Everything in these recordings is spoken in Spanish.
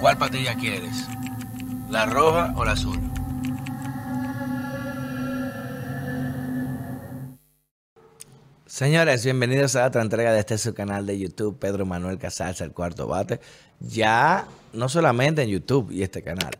¿Cuál patilla quieres? ¿La roja o la azul? Señores, bienvenidos a otra entrega de este su canal de YouTube, Pedro Manuel Casals, el cuarto bate. Ya no solamente en YouTube y este canal,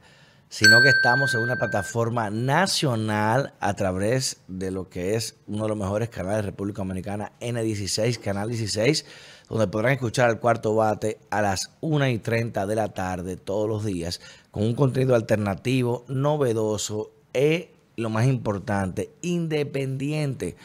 sino que estamos en una plataforma nacional a través de lo que es uno de los mejores canales de República Dominicana, N16, Canal 16, donde podrán escuchar el cuarto bate a las 1 y 30 de la tarde todos los días, con un contenido alternativo, novedoso e, lo más importante, independiente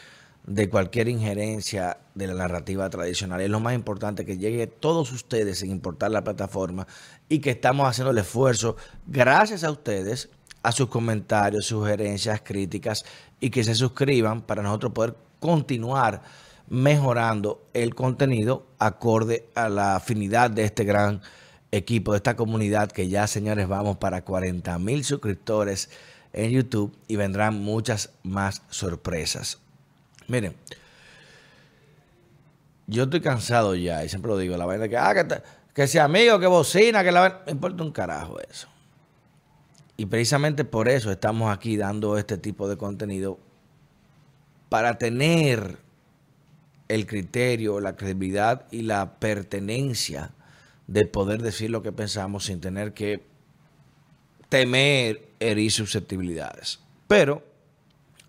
de cualquier injerencia de la narrativa tradicional. Es lo más importante que llegue todos ustedes sin importar la plataforma y que estamos haciendo el esfuerzo gracias a ustedes, a sus comentarios, sugerencias, críticas y que se suscriban para nosotros poder continuar mejorando el contenido acorde a la afinidad de este gran equipo, de esta comunidad que ya, señores, vamos para 40 mil suscriptores en YouTube y vendrán muchas más sorpresas. Miren, yo estoy cansado ya, y siempre lo digo, la vaina que, ah, que, sea amigo, que bocina, que la vaina, me importa un carajo eso. Y precisamente por eso estamos aquí dando este tipo de contenido, para tener el criterio, la credibilidad y la pertenencia de poder decir lo que pensamos sin tener que temer herir susceptibilidades. Pero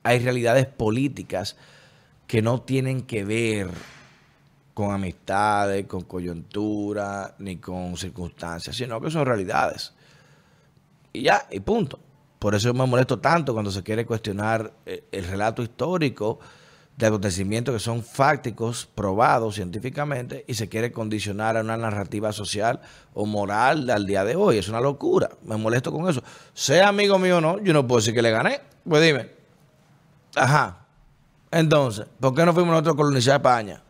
hay realidades políticas que no tienen que ver con amistades, con coyuntura, ni con circunstancias, sino que son realidades. Y ya, y punto. Por eso me molesto tanto cuando se quiere cuestionar eh, el relato histórico de acontecimientos que son fácticos, probados científicamente, y se quiere condicionar a una narrativa social o moral al día de hoy. Es una locura. Me molesto con eso. Sea amigo mío o no, yo no puedo decir que le gané. Pues dime. Ajá. Entonces, ¿por qué no fuimos nosotros a colonizar España?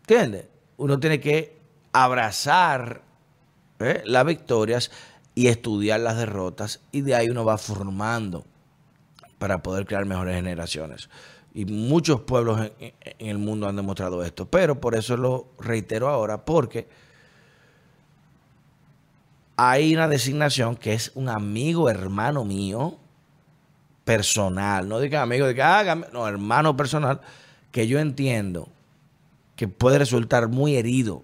¿Entiendes? Uno tiene que abrazar ¿eh? las victorias y estudiar las derrotas y de ahí uno va formando para poder crear mejores generaciones. Y muchos pueblos en, en, el mundo han demostrado esto. Pero por eso lo reitero ahora, porque hay una designación que es un amigo hermano mío, personal, no diga amigo, diga, ah, no, hermano personal, que yo entiendo que puede resultar muy herido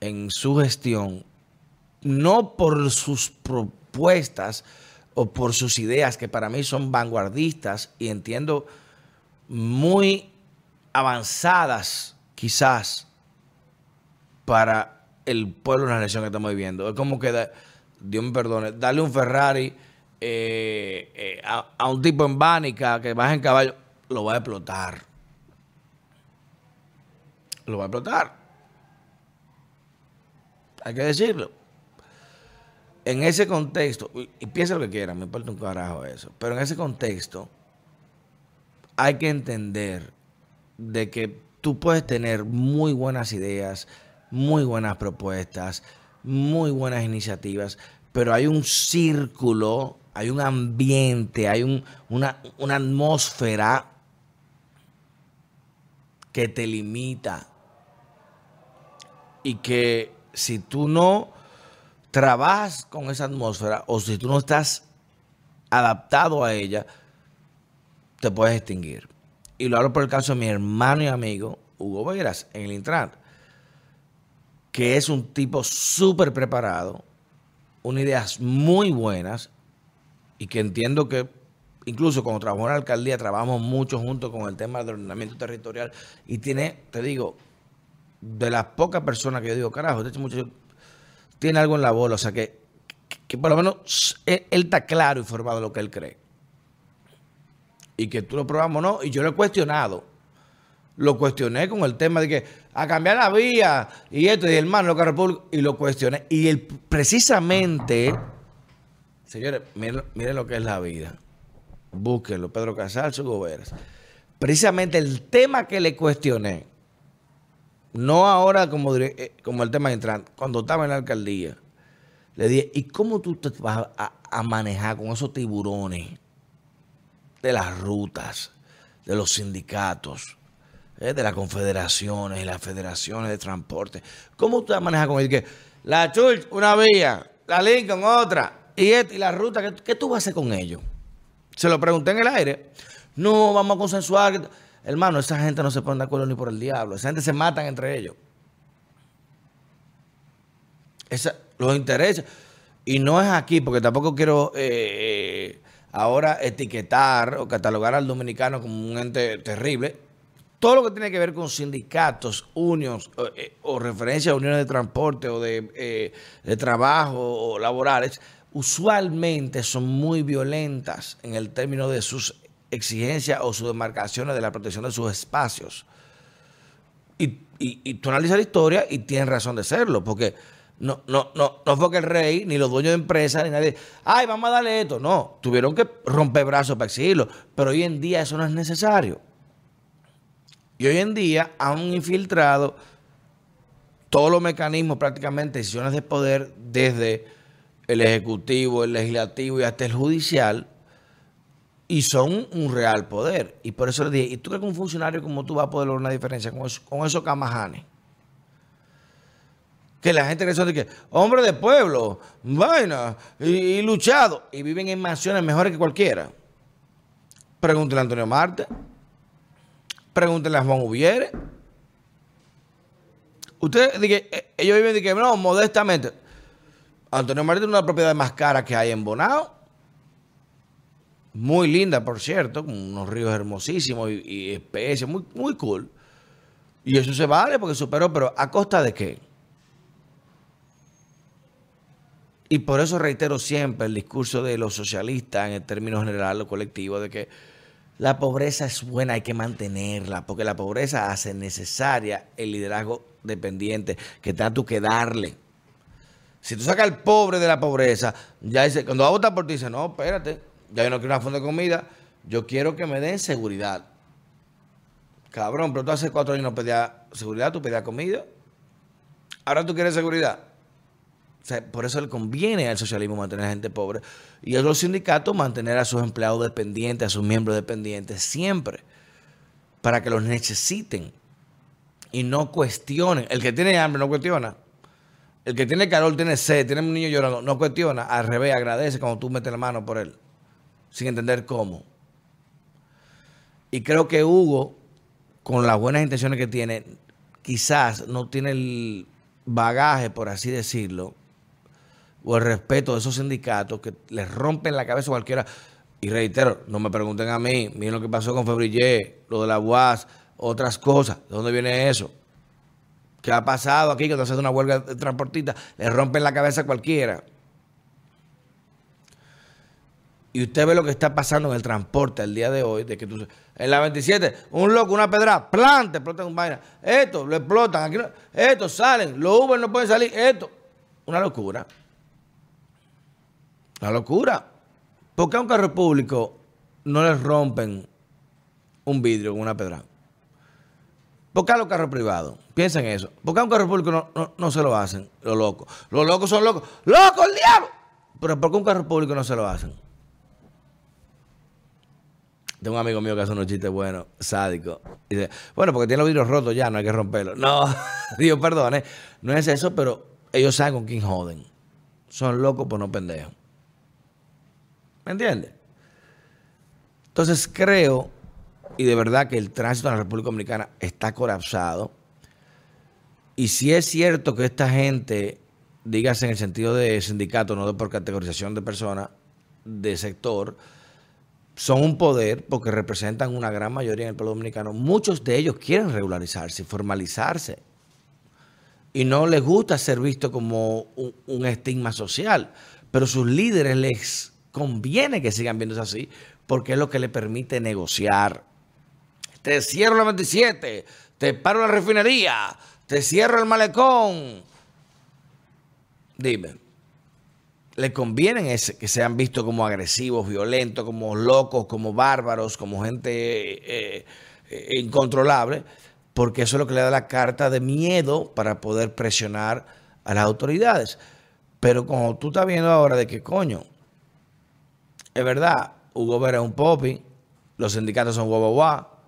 en su gestión, no por sus propuestas o por sus ideas, que para mí son vanguardistas y entiendo muy avanzadas quizás para el pueblo en la nación que estamos viviendo. Es como que, Dios me perdone, darle un Ferrari eh, eh, a, un tipo en Bánica que baja en caballo, lo va a explotar. Lo va a explotar. Hay que decirlo. En ese contexto, y, piensa lo que quieran, me importa un carajo eso, pero en ese contexto hay que entender de que tú puedes tener muy buenas ideas, muy buenas propuestas, muy buenas iniciativas, pero hay un círculo hay un ambiente, hay una, una atmósfera que te limita. Y que si tú no trabajas con esa atmósfera o si tú no estás adaptado a ella, te puedes extinguir. Y lo hablo por el caso de mi hermano y amigo Hugo Veras en el Intran, que es un tipo súper preparado, unas ideas muy buenas y que entiendo que incluso cuando trabajamos en la alcaldía trabajamos mucho junto con el tema del ordenamiento territorial y tiene, te digo, de las pocas personas que yo digo, carajo, este muchacho tiene algo en la bola, o sea que, que, por lo menos él, está claro y formado lo que él cree. Y que tú lo probamos no, y yo lo he cuestionado. Lo cuestioné con el tema de que a cambiar la vía y esto, y hermano, lo que y lo cuestioné. Y él precisamente Señores, miren, lo que es la vida. Búsquenlo, Pedro Casal, su Goberas. Precisamente el tema que le cuestioné, no ahora como, eh, el tema de entrar, cuando estaba en la alcaldía, le dije, ¿y cómo tú te vas a, manejar con esos tiburones de las rutas, de los sindicatos, eh, de las confederaciones y las federaciones de transporte? ¿Cómo tú te vas a manejar con ellos? Que La Church, una vía. La Lincoln, otra. Y, y la ruta, ¿qué, ¿qué, tú vas a hacer con ellos? Se lo pregunté en el aire. No, vamos a consensuar. Hermano, esa gente no se pone de acuerdo ni por el diablo. Esa gente se matan entre ellos. Esa, los intereses. Y no es aquí, porque tampoco quiero eh, ahora etiquetar o catalogar al dominicano como un ente terrible. Todo lo que tiene que ver con sindicatos, unions eh, o referencia a uniones de transporte o de, eh, de trabajo o laborales, usualmente son muy violentas en el término de sus exigencias o sus demarcaciones de la protección de sus espacios. Y, y tú analizas la historia y tienes razón de serlo, porque no, no, no, no fue que el rey, ni los dueños de empresas, ni nadie, ay, vamos a darle esto. No, tuvieron que romper brazos para exigirlo. Pero hoy en día eso no es necesario. Y hoy en día han infiltrado todos los mecanismos, prácticamente, decisiones de poder, desde el ejecutivo, el legislativo y hasta el judicial, y son un real poder. Y por eso le dije, ¿y tú crees que un funcionario como tú va a poder lograr una diferencia con, con esos camajanes? Que la gente que que, hombre de pueblo, vaina, y, luchado, y viven en mansiones mejores que cualquiera. Pregúntele a Antonio Marte. Pregúntele a Juan Ubiere. Usted, eh, ellos viven de que, no, modestamente. Antonio Marte tiene una propiedad más cara que hay en Bonao. Muy linda, por cierto, con unos ríos hermosísimos y, especies, muy, muy cool. Y eso se vale porque superó, pero ¿a costa de qué? Y por eso reitero siempre el discurso de los socialistas en el término general o colectivo de que la pobreza es buena, hay que mantenerla, porque la pobreza hace necesaria el liderazgo dependiente que tú que darle. Si tú sacas al pobre de la pobreza, ya dice, cuando va a votar por ti, dice, no, espérate, ya yo no quiero una fuente de comida, yo quiero que me den seguridad. Cabrón, pero tú hace cuatro años no pedías seguridad, tú pedías comida. Ahora tú quieres seguridad por eso le conviene al socialismo mantener a gente pobre y a los sindicatos mantener a sus empleados dependientes, a sus miembros dependientes, siempre, para que los necesiten y no cuestionen. El que tiene hambre no cuestiona. El que tiene calor, tiene sed, tiene un niño llorando, no cuestiona. Al revés, agradece cuando tú metes la mano por él, sin entender cómo. Y creo que Hugo, con las buenas intenciones que tiene, quizás no tiene el bagaje, por así decirlo, o el respeto de esos sindicatos que les rompen la cabeza a cualquiera. Y reitero, no me pregunten a mí, miren lo que pasó con Febrillé, lo de la UAS, otras cosas. ¿De dónde viene eso? ¿Qué ha pasado aquí cuando se hace una huelga de transportistas? Le rompen la cabeza a cualquiera. Y usted ve lo que está pasando en el transporte el día de hoy, de que tú, en la 27, un loco, una pedra, plante, explotan un vaina. Esto, lo explotan, aquí esto, salen, los Uber no pueden salir, esto. Una locura. La locura. ¿Por qué a un carro público no les rompen un vidrio con una pedra? ¿Por qué a los carros privados? Piensen eso. ¿Por qué a un carro público no, se lo hacen los locos? Los locos son locos. ¡Loco el diablo! Pero ¿por qué un carro público no se lo hacen? Tengo un amigo mío que hace unos chistes buenos, sádico. Dice, bueno, porque tiene los vidrios rotos ya, no hay que romperlos. No, Dios perdone, no es eso, pero ellos saben con quién joden. Son locos, por no pendejos. ¿Me entiendes? Entonces creo, y de verdad que el tránsito en la República Dominicana está colapsado. Y si es cierto que esta gente, dígase en el sentido de sindicato, no de por categorización de personas, de sector, son un poder porque representan una gran mayoría en el pueblo dominicano. Muchos de ellos quieren regularizarse, formalizarse. Y no les gusta ser visto como un, un estigma social. Pero sus líderes les conviene que sigan viéndose así, porque es lo que le permite negociar. Te cierro la 27, te paro la refinería, te cierro el malecón. Dime, ¿le conviene ese, que sean vistos como agresivos, violentos, como locos, como bárbaros, como gente eh, eh, incontrolable? Porque eso es lo que le da la carta de miedo para poder presionar a las autoridades. Pero como tú estás viendo ahora de qué coño, es verdad, Hugo Vera es un popi, los sindicatos son guau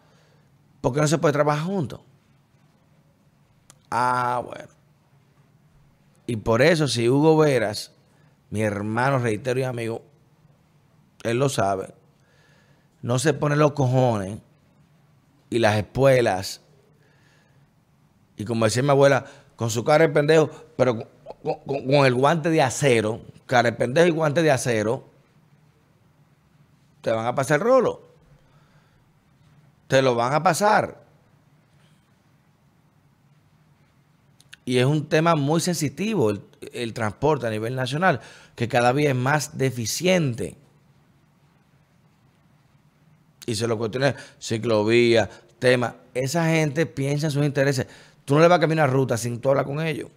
¿Por qué no se puede trabajar juntos? Ah, bueno. Y por eso, si Hugo Veras, mi hermano, reitero y amigo, él lo sabe, no se pone los cojones y las espuelas, y como decía mi abuela, con su cara de pendejo, pero con, el guante de acero, cara de pendejo y guante de acero, te van a pasar el rolo. Te lo van a pasar. Y es un tema muy sensitivo el, transporte a nivel nacional, que cada día es más deficiente. Y se lo cuestiona ciclovía, tema. Esa gente piensa en sus intereses. Tú no le vas a caminar ruta sin tú hablar con ellos.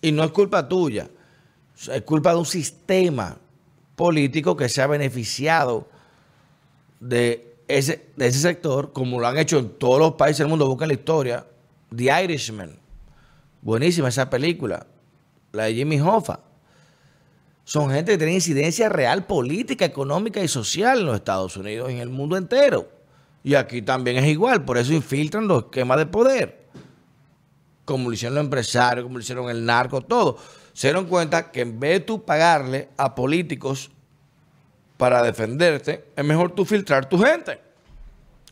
Y no es culpa tuya, es culpa de un sistema político que se ha beneficiado de ese, de ese sector, como lo han hecho en todos los países del mundo. Buscan la historia. The Irishman. Buenísima esa película. La de Jimmy Hoffa. Son gente que tiene incidencia real política, económica y social en los Estados Unidos en el mundo entero. Y aquí también es igual, por eso infiltran los esquemas de poder. Como lo hicieron los empresarios, como lo hicieron el narco, todo. Se dieron cuenta que en vez de tú pagarle a políticos para defenderte, es mejor tú filtrar tu gente.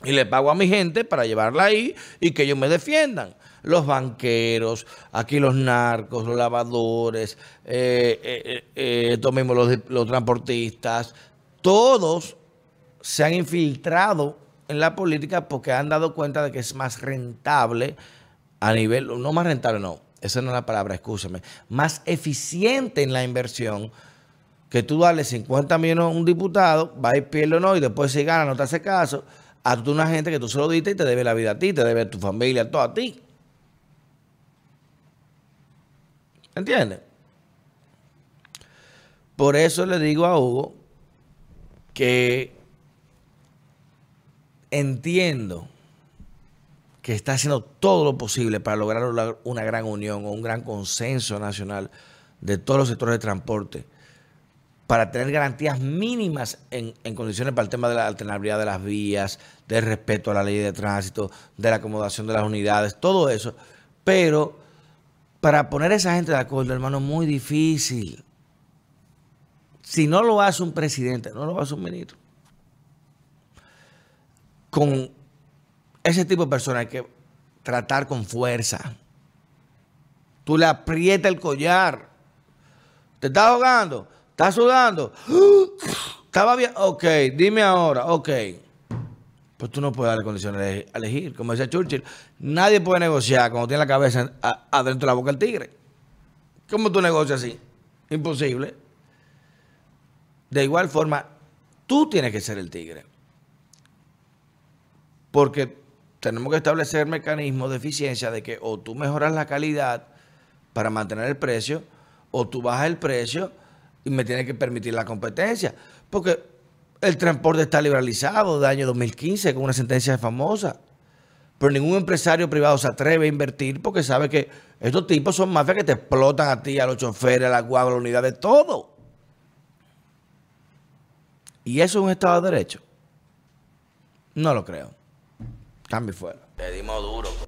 Y le pago a mi gente para llevarla ahí y que ellos me defiendan. Los banqueros, aquí los narcos, los lavadores, eh, eh, eh, estos mismos los transportistas, todos se han infiltrado en la política porque han dado cuenta de que es más rentable a nivel, no más rentable, no, esa no es la palabra, escúchame, más eficiente en la inversión que tú darle 50 millones a un diputado, va y pierde o no, y después si gana no te hace caso, a tú una gente que tú se lo diste y te debe la vida a ti, te debe a tu familia, todo a ti. ¿Entiendes? Por eso le digo a Hugo que entiendo que está haciendo todo lo posible para lograr una gran unión o un gran consenso nacional de todos los sectores de transporte para tener garantías mínimas en, condiciones para el tema de la alternabilidad de las vías, del respeto a la ley de tránsito, de la acomodación de las unidades, todo eso. Pero para poner a esa gente de acuerdo, hermano, es muy difícil. Si no lo hace un presidente, no lo hace un ministro con ese tipo de personas hay que tratar con fuerza. Tú le aprietas el collar. ¿Te estás ahogando? ¿Estás sudando? ¿Estaba bien? Ok, dime ahora. Ok. Pues tú no puedes darle condiciones de elegir. Como decía Churchill, nadie puede negociar cuando tiene la cabeza adentro de la boca del tigre. ¿Cómo tú negocias así? Imposible. De igual forma, tú tienes que ser el tigre porque tenemos que establecer mecanismos de eficiencia de que o tú mejoras la calidad para mantener el precio, o tú bajas el precio y me tienes que permitir la competencia. Porque el transporte está liberalizado de año 2015 con una sentencia famosa. Pero ningún empresario privado se atreve a invertir porque sabe que estos tipos son mafias que te explotan a ti, a los choferes, a la guagua, a la unidad, de todo. ¿Y eso es un Estado de Derecho? No lo creo. Cambio fuera. Le dimos duro.